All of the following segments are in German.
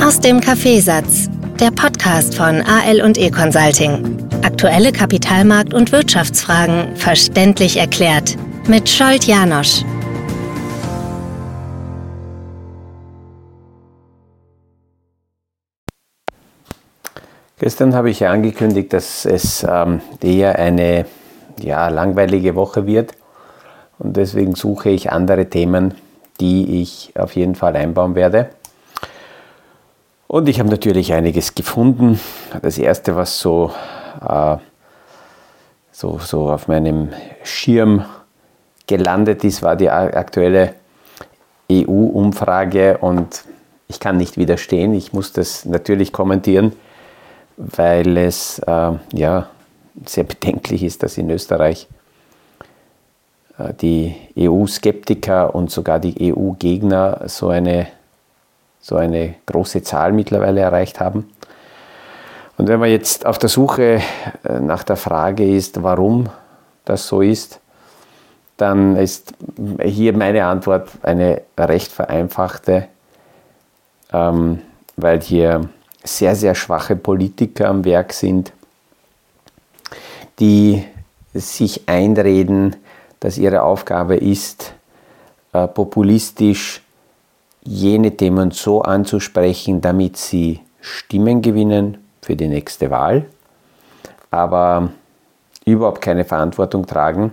Aus dem Kaffeesatz, der Podcast von AL und E Consulting. Aktuelle Kapitalmarkt- und Wirtschaftsfragen verständlich erklärt mit Scholt Janosch. Gestern habe ich ja angekündigt, dass es ähm, eher eine ja, langweilige Woche wird und deswegen suche ich andere Themen, die ich auf jeden Fall einbauen werde. Und ich habe natürlich einiges gefunden. Das erste, was so, äh, so, so auf meinem Schirm gelandet ist, war die aktuelle EU-Umfrage und ich kann nicht widerstehen. Ich muss das natürlich kommentieren, weil es äh, ja, sehr bedenklich ist, dass in Österreich äh, die EU-Skeptiker und sogar die EU-Gegner so eine, so eine große Zahl mittlerweile erreicht haben. Und wenn man jetzt auf der Suche äh, nach der Frage ist, warum das so ist, dann ist hier meine Antwort eine recht vereinfachte, ähm, weil hier sehr, sehr schwache Politiker am Werk sind, die sich einreden, dass ihre Aufgabe ist, äh, populistisch jene Themen so anzusprechen, damit sie Stimmen gewinnen für die nächste Wahl, aber überhaupt keine Verantwortung tragen,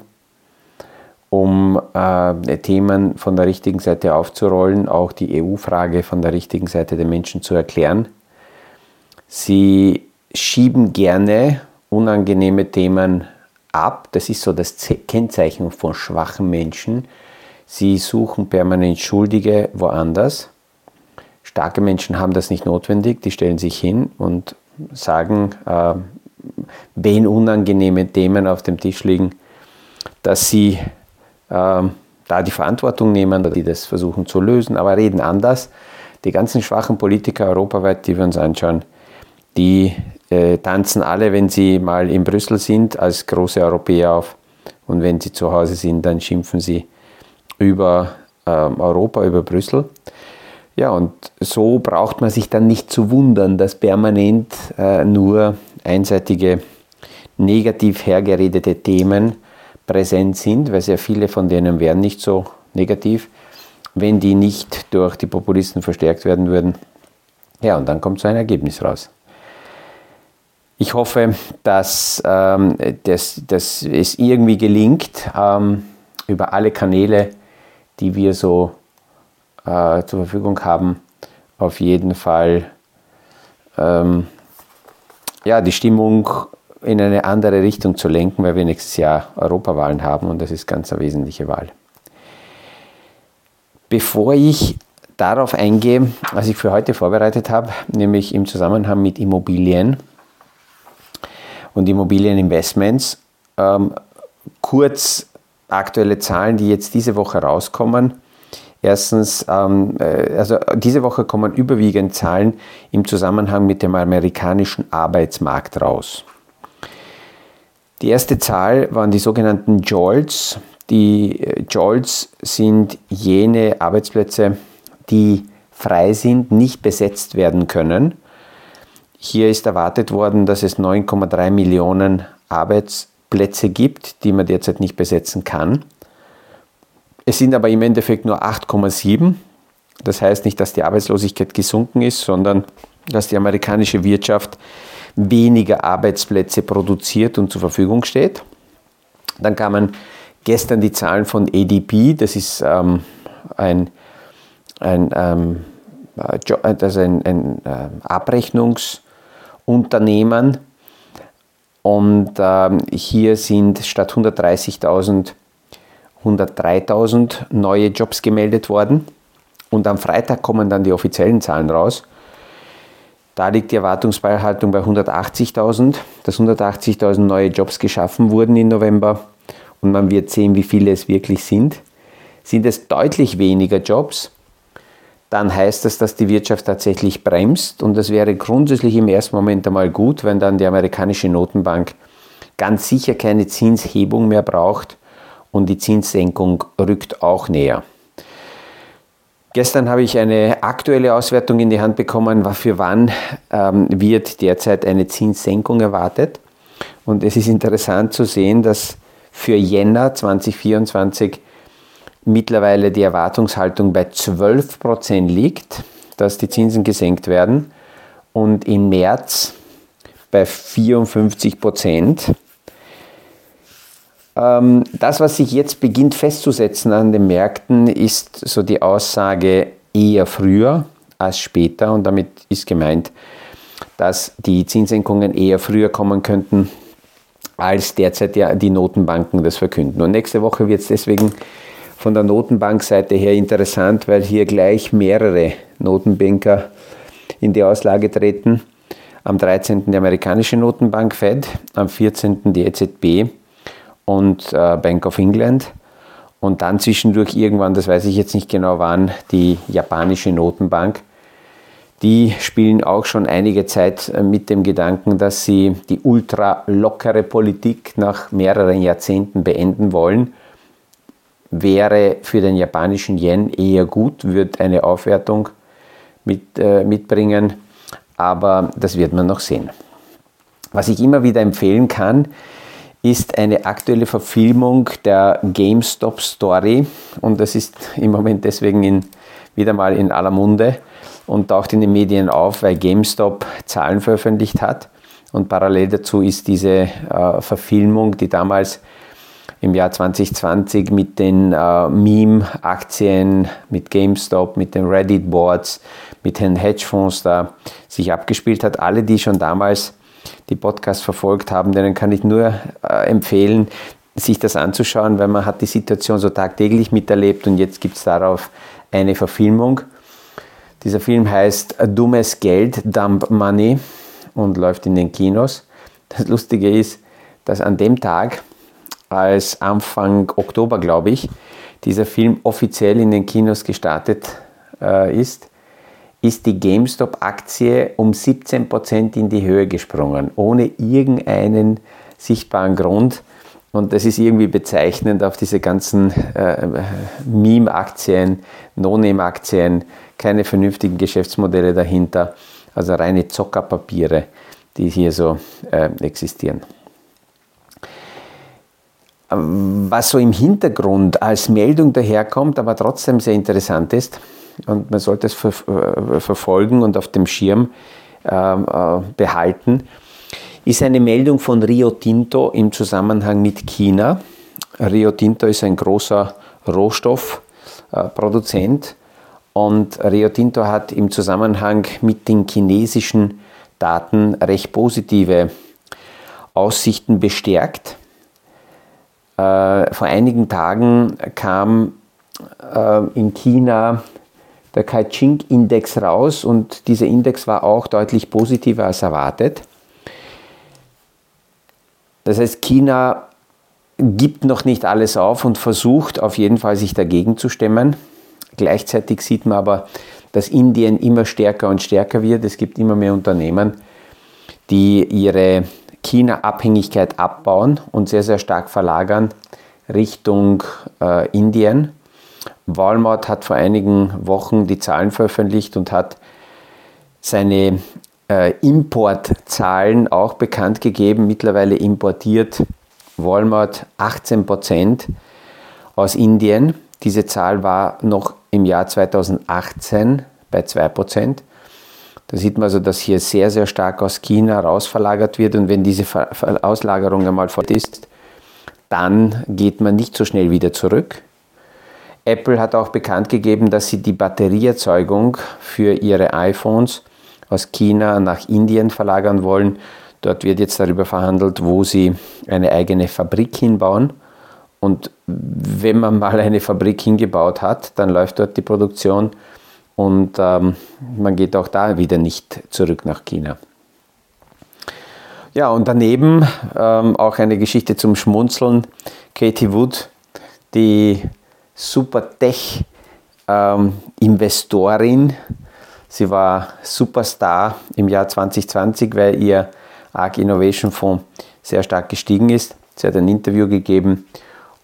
um äh, Themen von der richtigen Seite aufzurollen, auch die EU-Frage von der richtigen Seite den Menschen zu erklären. Sie schieben gerne unangenehme Themen ab. Das ist so das Kennzeichen von schwachen Menschen. Sie suchen permanent Schuldige woanders. Starke Menschen haben das nicht notwendig. Die stellen sich hin und sagen, äh, wenn unangenehme Themen auf dem Tisch liegen, dass sie äh, da die Verantwortung nehmen, die das versuchen zu lösen, aber reden anders. Die ganzen schwachen Politiker europaweit, die wir uns anschauen, die äh, tanzen alle, wenn sie mal in Brüssel sind, als große Europäer auf. Und wenn sie zu Hause sind, dann schimpfen sie über äh, Europa, über Brüssel. Ja, und so braucht man sich dann nicht zu wundern, dass permanent äh, nur einseitige, negativ hergeredete Themen präsent sind, weil sehr viele von denen wären nicht so negativ, wenn die nicht durch die Populisten verstärkt werden würden. Ja, und dann kommt so ein Ergebnis raus. Ich hoffe, dass, ähm, dass, dass es irgendwie gelingt, ähm, über alle Kanäle, die wir so äh, zur Verfügung haben, auf jeden Fall ähm, ja, die Stimmung in eine andere Richtung zu lenken, weil wir nächstes Jahr Europawahlen haben und das ist ganz eine wesentliche Wahl. Bevor ich darauf eingehe, was ich für heute vorbereitet habe, nämlich im Zusammenhang mit Immobilien, und Immobilieninvestments. Ähm, kurz aktuelle Zahlen, die jetzt diese Woche rauskommen. Erstens, ähm, äh, also diese Woche kommen überwiegend Zahlen im Zusammenhang mit dem amerikanischen Arbeitsmarkt raus. Die erste Zahl waren die sogenannten JOLTS. Die äh, JOLTS sind jene Arbeitsplätze, die frei sind, nicht besetzt werden können hier ist erwartet worden, dass es 9,3 Millionen Arbeitsplätze gibt, die man derzeit nicht besetzen kann. Es sind aber im Endeffekt nur 8,7. Das heißt nicht, dass die Arbeitslosigkeit gesunken ist, sondern dass die amerikanische Wirtschaft weniger Arbeitsplätze produziert und zur Verfügung steht. Dann kamen gestern die Zahlen von ADP, das ist ähm, ein, ein, ähm, also ein, ein äh, Abrechnungs- Unternehmen. Und ähm, hier sind statt 130.000 103.000 neue Jobs gemeldet worden. Und am Freitag kommen dann die offiziellen Zahlen raus. Da liegt die Erwartungsbeihaltung bei 180.000, dass 180.000 neue Jobs geschaffen wurden im November. Und man wird sehen, wie viele es wirklich sind. Sind es deutlich weniger Jobs, dann heißt das, dass die Wirtschaft tatsächlich bremst und das wäre grundsätzlich im ersten Moment einmal gut, wenn dann die amerikanische Notenbank ganz sicher keine Zinshebung mehr braucht und die Zinssenkung rückt auch näher. Gestern habe ich eine aktuelle Auswertung in die Hand bekommen, für wann ähm, wird derzeit eine Zinssenkung erwartet. Und es ist interessant zu sehen, dass für Jänner 2024 mittlerweile die Erwartungshaltung bei 12% liegt, dass die Zinsen gesenkt werden und im März bei 54% ähm, das, was sich jetzt beginnt festzusetzen an den Märkten, ist so die Aussage eher früher als später. Und damit ist gemeint, dass die Zinssenkungen eher früher kommen könnten, als derzeit die Notenbanken das verkünden. Und nächste Woche wird es deswegen von der Notenbankseite her interessant, weil hier gleich mehrere Notenbanker in die Auslage treten. Am 13. die amerikanische Notenbank Fed, am 14. die EZB und äh, Bank of England. Und dann zwischendurch irgendwann, das weiß ich jetzt nicht genau wann, die japanische Notenbank. Die spielen auch schon einige Zeit äh, mit dem Gedanken, dass sie die ultra lockere Politik nach mehreren Jahrzehnten beenden wollen. Wäre für den japanischen Yen eher gut, wird eine Aufwertung mit, äh, mitbringen, aber das wird man noch sehen. Was ich immer wieder empfehlen kann, ist eine aktuelle Verfilmung der GameStop Story und das ist im Moment deswegen in, wieder mal in aller Munde und taucht in den Medien auf, weil GameStop Zahlen veröffentlicht hat und parallel dazu ist diese äh, Verfilmung, die damals im Jahr 2020 mit den äh, Meme-Aktien, mit GameStop, mit den Reddit-Boards, mit den Hedgefonds da sich abgespielt hat. Alle, die schon damals die Podcasts verfolgt haben, denen kann ich nur äh, empfehlen, sich das anzuschauen, weil man hat die Situation so tagtäglich miterlebt und jetzt gibt es darauf eine Verfilmung. Dieser Film heißt Dummes Geld, Dump Money und läuft in den Kinos. Das Lustige ist, dass an dem Tag, als Anfang Oktober, glaube ich, dieser Film offiziell in den Kinos gestartet äh, ist, ist die GameStop-Aktie um 17% in die Höhe gesprungen, ohne irgendeinen sichtbaren Grund. Und das ist irgendwie bezeichnend auf diese ganzen äh, Meme-Aktien, No-Name-Aktien, keine vernünftigen Geschäftsmodelle dahinter, also reine Zockerpapiere, die hier so äh, existieren. Was so im Hintergrund als Meldung daherkommt, aber trotzdem sehr interessant ist, und man sollte es ver äh, verfolgen und auf dem Schirm ähm, äh, behalten, ist eine Meldung von Rio Tinto im Zusammenhang mit China. Rio Tinto ist ein großer Rohstoffproduzent äh, und Rio Tinto hat im Zusammenhang mit den chinesischen Daten recht positive Aussichten bestärkt. Äh, vor einigen Tagen kam äh, in China der Kai-Ching-Index raus und dieser Index war auch deutlich positiver als erwartet. Das heißt, China gibt noch nicht alles auf und versucht auf jeden Fall sich dagegen zu stemmen. Gleichzeitig sieht man aber, dass Indien immer stärker und stärker wird. Es gibt immer mehr Unternehmen, die ihre China-Abhängigkeit abbauen und sehr, sehr stark verlagern Richtung äh, Indien. Walmart hat vor einigen Wochen die Zahlen veröffentlicht und hat seine äh, Importzahlen auch bekannt gegeben. Mittlerweile importiert Walmart 18 Prozent aus Indien. Diese Zahl war noch im Jahr 2018 bei 2 Prozent. Da sieht man also, dass hier sehr, sehr stark aus China rausverlagert wird. Und wenn diese Auslagerung einmal voll ist, dann geht man nicht so schnell wieder zurück. Apple hat auch bekannt gegeben, dass sie die Batterieerzeugung für ihre iPhones aus China nach Indien verlagern wollen. Dort wird jetzt darüber verhandelt, wo sie eine eigene Fabrik hinbauen. Und wenn man mal eine Fabrik hingebaut hat, dann läuft dort die Produktion und ähm, man geht auch da wieder nicht zurück nach China. Ja, und daneben ähm, auch eine Geschichte zum Schmunzeln. Katie Wood, die super Tech-Investorin. Ähm, Sie war Superstar im Jahr 2020, weil ihr ARC Innovation Fonds sehr stark gestiegen ist. Sie hat ein Interview gegeben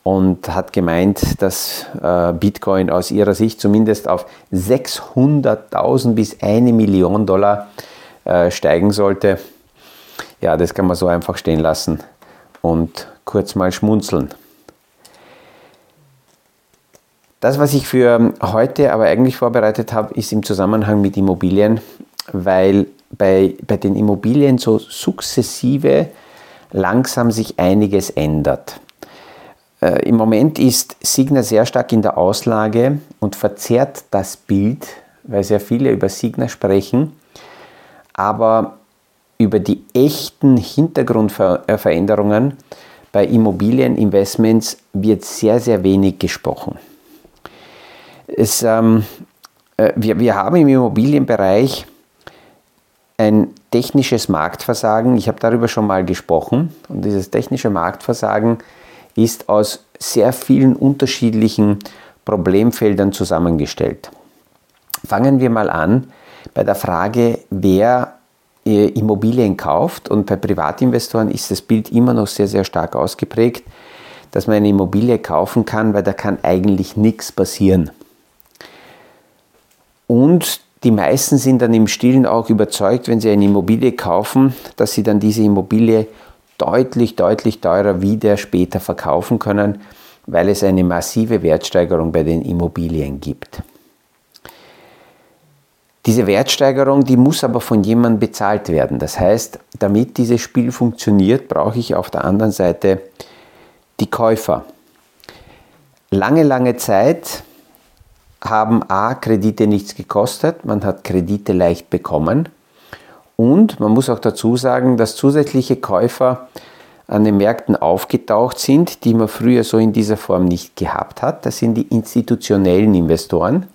und hat gemeint, dass äh, Bitcoin aus ihrer Sicht zumindest auf 600.000 bis eine Million Dollar äh, steigen sollte. Ja, das kann man so einfach stehen lassen und kurz mal schmunzeln. Das, was ich für heute aber eigentlich vorbereitet habe, ist im Zusammenhang mit Immobilien, weil bei, bei den Immobilien so sukzessive langsam sich einiges ändert. Äh, Im Moment ist Signa sehr stark in der Auslage und verzerrt das Bild, weil sehr viele über Signa sprechen, aber über die echten Hintergrundveränderungen bei Immobilieninvestments wird sehr, sehr wenig gesprochen. Es, ähm, äh, wir, wir haben im Immobilienbereich ein technisches Marktversagen. Ich habe darüber schon mal gesprochen. Und dieses technische Marktversagen ist aus sehr vielen unterschiedlichen Problemfeldern zusammengestellt. Fangen wir mal an bei der Frage, wer äh, Immobilien kauft. Und bei Privatinvestoren ist das Bild immer noch sehr, sehr stark ausgeprägt, dass man eine Immobilie kaufen kann, weil da kann eigentlich nichts passieren. Und die meisten sind dann im Stillen auch überzeugt, wenn sie eine Immobilie kaufen, dass sie dann diese Immobilie deutlich, deutlich teurer wieder später verkaufen können, weil es eine massive Wertsteigerung bei den Immobilien gibt. Diese Wertsteigerung, die muss aber von jemandem bezahlt werden. Das heißt, damit dieses Spiel funktioniert, brauche ich auf der anderen Seite die Käufer. Lange, lange Zeit haben A, Kredite nichts gekostet, man hat Kredite leicht bekommen und man muss auch dazu sagen, dass zusätzliche Käufer an den Märkten aufgetaucht sind, die man früher so in dieser Form nicht gehabt hat. Das sind die institutionellen Investoren.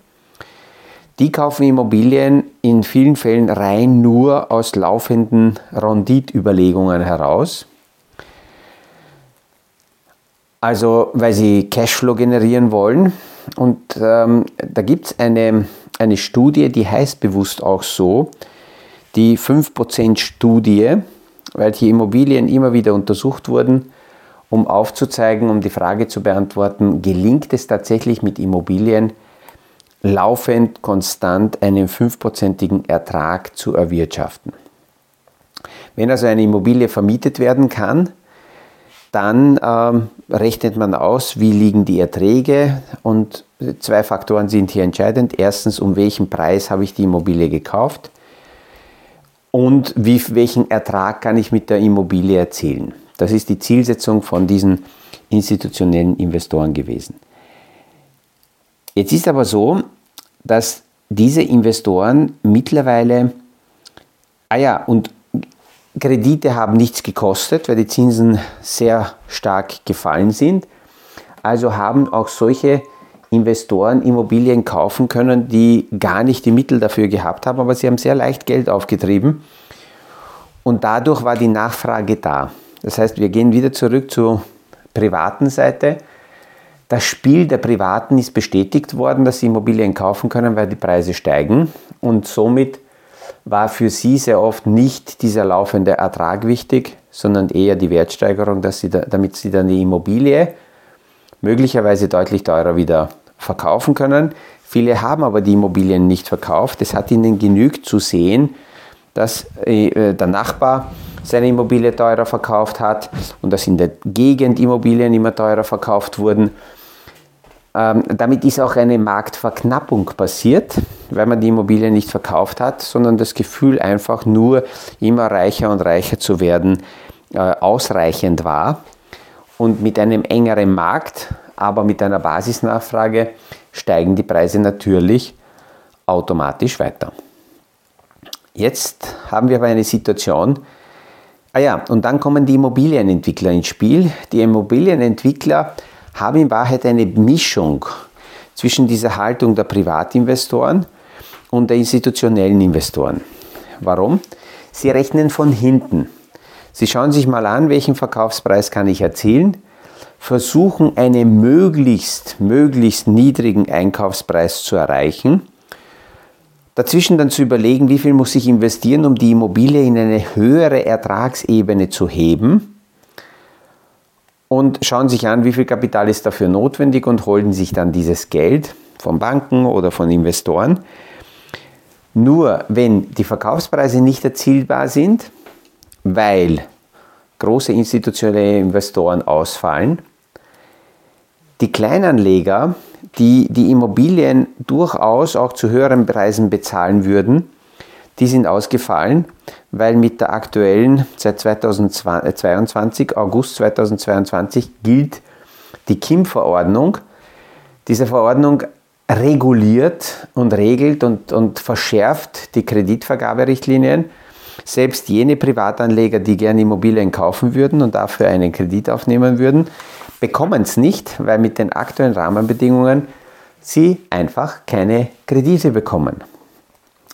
Die kaufen Immobilien in vielen Fällen rein nur aus laufenden Renditüberlegungen heraus. Also weil sie Cashflow generieren wollen und ähm, da gibt es eine, eine Studie, die heißt bewusst auch so, die 5% Studie, weil die Immobilien immer wieder untersucht wurden, um aufzuzeigen, um die Frage zu beantworten, gelingt es tatsächlich mit Immobilien laufend konstant einen 5%igen Ertrag zu erwirtschaften. Wenn also eine Immobilie vermietet werden kann, dann ähm, rechnet man aus, wie liegen die Erträge und zwei Faktoren sind hier entscheidend. Erstens, um welchen Preis habe ich die Immobilie gekauft und wie, welchen Ertrag kann ich mit der Immobilie erzielen. Das ist die Zielsetzung von diesen institutionellen Investoren gewesen. Jetzt ist aber so, dass diese Investoren mittlerweile, ah ja, und Kredite haben nichts gekostet, weil die Zinsen sehr stark gefallen sind. Also haben auch solche Investoren Immobilien kaufen können, die gar nicht die Mittel dafür gehabt haben, aber sie haben sehr leicht Geld aufgetrieben und dadurch war die Nachfrage da. Das heißt, wir gehen wieder zurück zur privaten Seite. Das Spiel der Privaten ist bestätigt worden, dass sie Immobilien kaufen können, weil die Preise steigen und somit war für sie sehr oft nicht dieser laufende Ertrag wichtig, sondern eher die Wertsteigerung, dass sie da, damit sie dann die Immobilie möglicherweise deutlich teurer wieder verkaufen können. Viele haben aber die Immobilien nicht verkauft. Es hat ihnen genügt zu sehen, dass äh, der Nachbar seine Immobilie teurer verkauft hat und dass in der Gegend Immobilien immer teurer verkauft wurden. Ähm, damit ist auch eine Marktverknappung passiert, weil man die Immobilien nicht verkauft hat, sondern das Gefühl einfach nur immer reicher und reicher zu werden äh, ausreichend war. Und mit einem engeren Markt, aber mit einer Basisnachfrage steigen die Preise natürlich automatisch weiter. Jetzt haben wir aber eine Situation, ah ja, und dann kommen die Immobilienentwickler ins Spiel. Die Immobilienentwickler haben in Wahrheit eine Mischung zwischen dieser Haltung der Privatinvestoren und der institutionellen Investoren. Warum? Sie rechnen von hinten. Sie schauen sich mal an, welchen Verkaufspreis kann ich erzielen, versuchen einen möglichst, möglichst niedrigen Einkaufspreis zu erreichen, dazwischen dann zu überlegen, wie viel muss ich investieren, um die Immobilie in eine höhere Ertragsebene zu heben. Und schauen sich an, wie viel Kapital ist dafür notwendig und holen sich dann dieses Geld von Banken oder von Investoren. Nur wenn die Verkaufspreise nicht erzielbar sind, weil große institutionelle Investoren ausfallen, die Kleinanleger, die die Immobilien durchaus auch zu höheren Preisen bezahlen würden, die sind ausgefallen, weil mit der aktuellen, seit 2022, August 2022, gilt die KIM-Verordnung. Diese Verordnung reguliert und regelt und, und verschärft die Kreditvergaberichtlinien. Selbst jene Privatanleger, die gerne Immobilien kaufen würden und dafür einen Kredit aufnehmen würden, bekommen es nicht, weil mit den aktuellen Rahmenbedingungen sie einfach keine Kredite bekommen.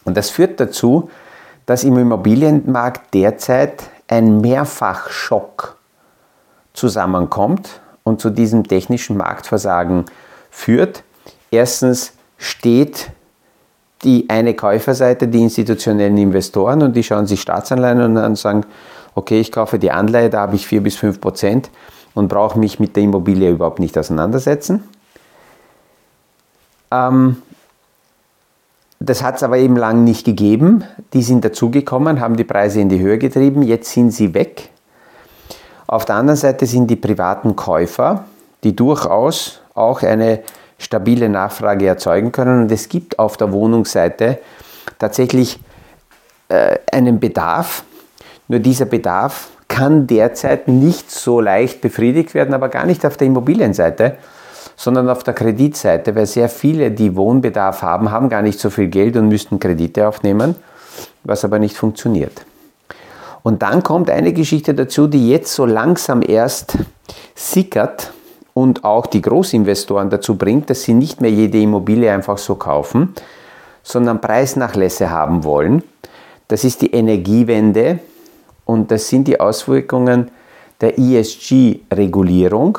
Und das führt dazu, dass im Immobilienmarkt derzeit ein Mehrfachschock zusammenkommt und zu diesem technischen Marktversagen führt. Erstens steht die eine Käuferseite, die institutionellen Investoren, und die schauen sich Staatsanleihen an und sagen, okay, ich kaufe die Anleihe, da habe ich 4 bis 5 Prozent und brauche mich mit der Immobilie überhaupt nicht auseinandersetzen. Ähm, das hat es aber eben lang nicht gegeben. Die sind dazugekommen, haben die Preise in die Höhe getrieben, jetzt sind sie weg. Auf der anderen Seite sind die privaten Käufer, die durchaus auch eine stabile Nachfrage erzeugen können. Und es gibt auf der Wohnungsseite tatsächlich äh, einen Bedarf. Nur dieser Bedarf kann derzeit nicht so leicht befriedigt werden, aber gar nicht auf der Immobilienseite, sondern auf der Kreditseite, weil sehr viele, die Wohnbedarf haben, haben gar nicht so viel Geld und müssten Kredite aufnehmen, was aber nicht funktioniert. Und dann kommt eine Geschichte dazu, die jetzt so langsam erst sickert und auch die Großinvestoren dazu bringt, dass sie nicht mehr jede Immobilie einfach so kaufen, sondern Preisnachlässe haben wollen. Das ist die Energiewende und das sind die Auswirkungen der ESG-Regulierung,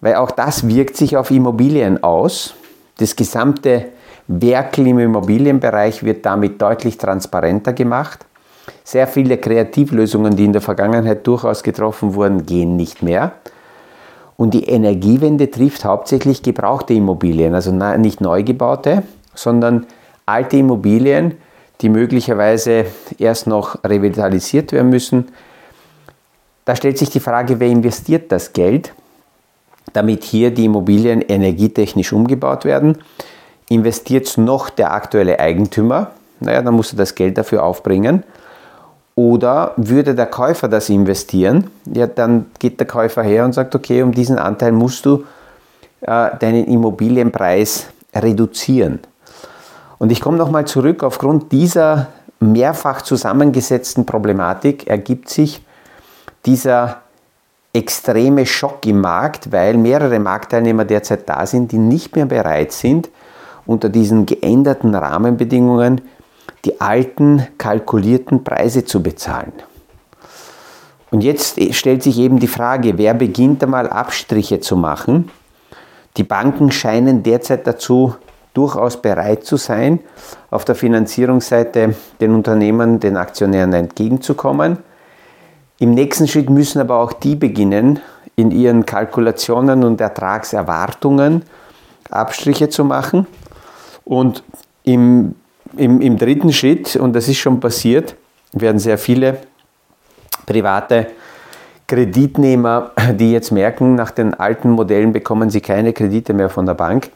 weil auch das wirkt sich auf Immobilien aus. Das gesamte Werkel im Immobilienbereich wird damit deutlich transparenter gemacht. Sehr viele Kreativlösungen, die in der Vergangenheit durchaus getroffen wurden, gehen nicht mehr. Und die Energiewende trifft hauptsächlich gebrauchte Immobilien, also nicht neu gebaute, sondern alte Immobilien, die möglicherweise erst noch revitalisiert werden müssen. Da stellt sich die Frage, wer investiert das Geld, damit hier die Immobilien energietechnisch umgebaut werden? Investiert es noch der aktuelle Eigentümer? Naja, dann muss er das Geld dafür aufbringen. Oder würde der Käufer das investieren? Ja, dann geht der Käufer her und sagt, okay, um diesen Anteil musst du äh, deinen Immobilienpreis reduzieren. Und ich komme nochmal zurück, aufgrund dieser mehrfach zusammengesetzten Problematik ergibt sich dieser extreme Schock im Markt, weil mehrere Marktteilnehmer derzeit da sind, die nicht mehr bereit sind, unter diesen geänderten Rahmenbedingungen die alten kalkulierten Preise zu bezahlen. Und jetzt stellt sich eben die Frage, wer beginnt einmal Abstriche zu machen? Die Banken scheinen derzeit dazu durchaus bereit zu sein, auf der Finanzierungsseite den Unternehmen, den Aktionären entgegenzukommen. Im nächsten Schritt müssen aber auch die beginnen, in ihren Kalkulationen und Ertragserwartungen Abstriche zu machen. Und im, im, im dritten Schritt, und das ist schon passiert, werden sehr viele private Kreditnehmer, die jetzt merken, nach den alten Modellen bekommen sie keine Kredite mehr von der Bank,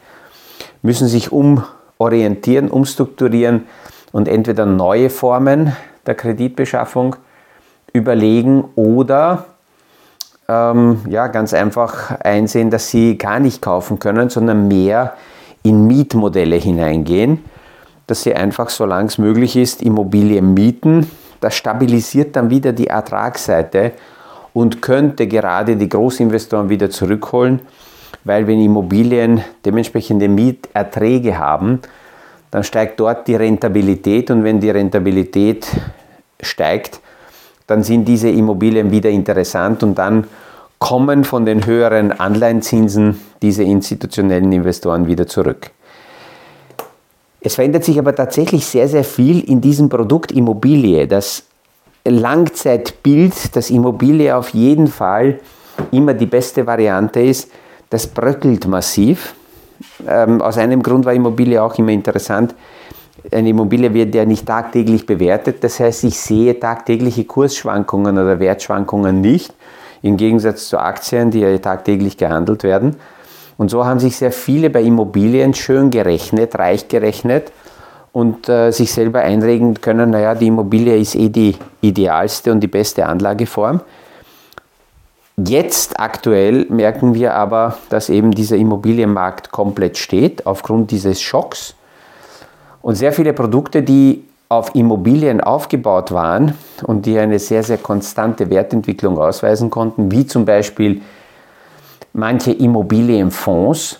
müssen sich umorientieren, umstrukturieren und entweder neue Formen der Kreditbeschaffung überlegen oder ähm, ja, ganz einfach einsehen, dass sie gar nicht kaufen können, sondern mehr in Mietmodelle hineingehen, dass sie einfach, solange es möglich ist, Immobilien mieten. Das stabilisiert dann wieder die Ertragsseite und könnte gerade die Großinvestoren wieder zurückholen weil wenn Immobilien dementsprechende Mieterträge haben, dann steigt dort die Rentabilität und wenn die Rentabilität steigt, dann sind diese Immobilien wieder interessant und dann kommen von den höheren Anleihenzinsen diese institutionellen Investoren wieder zurück. Es verändert sich aber tatsächlich sehr, sehr viel in diesem Produkt Immobilie. Das Langzeitbild, dass Immobilie auf jeden Fall immer die beste Variante ist, das bröckelt massiv. Ähm, aus einem Grund war Immobilie auch immer interessant. Eine Immobilie wird ja nicht tagtäglich bewertet, das heißt, ich sehe tagtägliche Kursschwankungen oder Wertschwankungen nicht, im Gegensatz zu Aktien, die ja tagtäglich gehandelt werden. Und so haben sich sehr viele bei Immobilien schön gerechnet, reich gerechnet und äh, sich selber einregen können, naja, die Immobilie ist eh die idealste und die beste Anlageform. Jetzt aktuell merken wir aber, dass eben dieser Immobilienmarkt komplett steht aufgrund dieses Schocks. Und sehr viele Produkte, die auf Immobilien aufgebaut waren und die eine sehr, sehr konstante Wertentwicklung ausweisen konnten, wie zum Beispiel manche Immobilienfonds,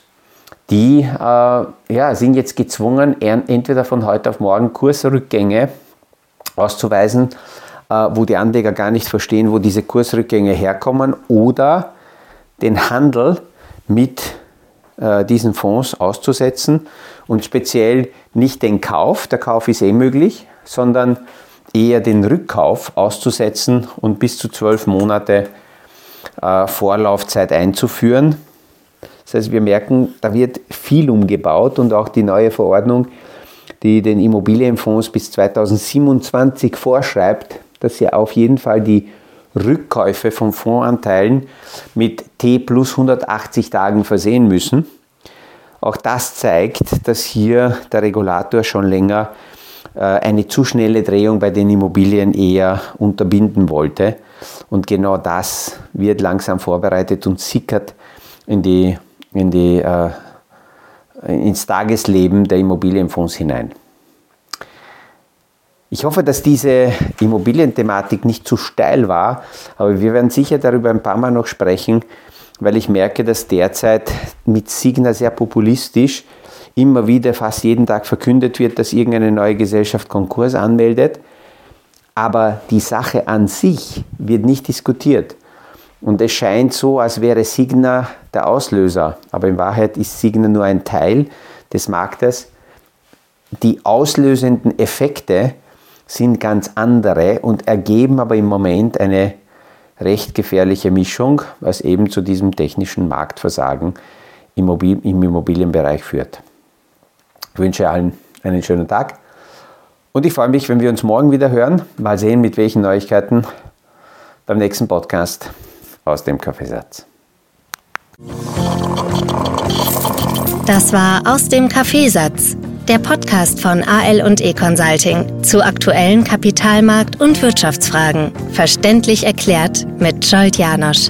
die äh, ja, sind jetzt gezwungen, entweder von heute auf morgen Kursrückgänge auszuweisen äh, wo die Anleger gar nicht verstehen, wo diese Kursrückgänge herkommen oder den Handel mit äh, diesen Fonds auszusetzen und speziell nicht den Kauf, der Kauf ist eh möglich, sondern eher den Rückkauf auszusetzen und bis zu zwölf Monate Vorlaufzeit einzuführen. Das heißt, wir merken, da wird viel umgebaut und auch die neue Verordnung, die den Immobilienfonds bis 2027 vorschreibt, dass Sie auf jeden Fall die Rückkäufe von Fondsanteilen mit T plus 180 Tagen versehen müssen. Auch das zeigt, dass hier der Regulator schon länger äh, eine zu schnelle Drehung bei den Immobilien eher unterbinden wollte. Und genau das wird langsam vorbereitet und sickert in die, in die, äh, ins Tagesleben der Immobilienfonds hinein. Ich hoffe, dass diese Immobilienthematik nicht zu steil war, aber wir werden sicher darüber ein paar Mal noch sprechen, weil ich merke, dass derzeit mit Signa sehr populistisch immer wieder fast jeden Tag verkündet wird, dass irgendeine neue Gesellschaft Konkurs anmeldet, aber die Sache an sich wird nicht diskutiert. Und es scheint so, als wäre Signa der Auslöser, aber in Wahrheit ist Signa nur ein Teil des Marktes. Die auslösenden Effekte, sind ganz andere und ergeben aber im Moment eine recht gefährliche Mischung, was eben zu diesem technischen Marktversagen im Immobilienbereich führt. Ich wünsche allen einen schönen Tag und ich freue mich, wenn wir uns morgen wieder hören. Mal sehen, mit welchen Neuigkeiten beim nächsten Podcast aus dem Kaffeesatz. Das war aus dem Kaffeesatz der Podcast von AL und E Consulting zu aktuellen Kapitalmarkt- und Wirtschaftsfragen. Verständlich erklärt mit Scholt Janosch.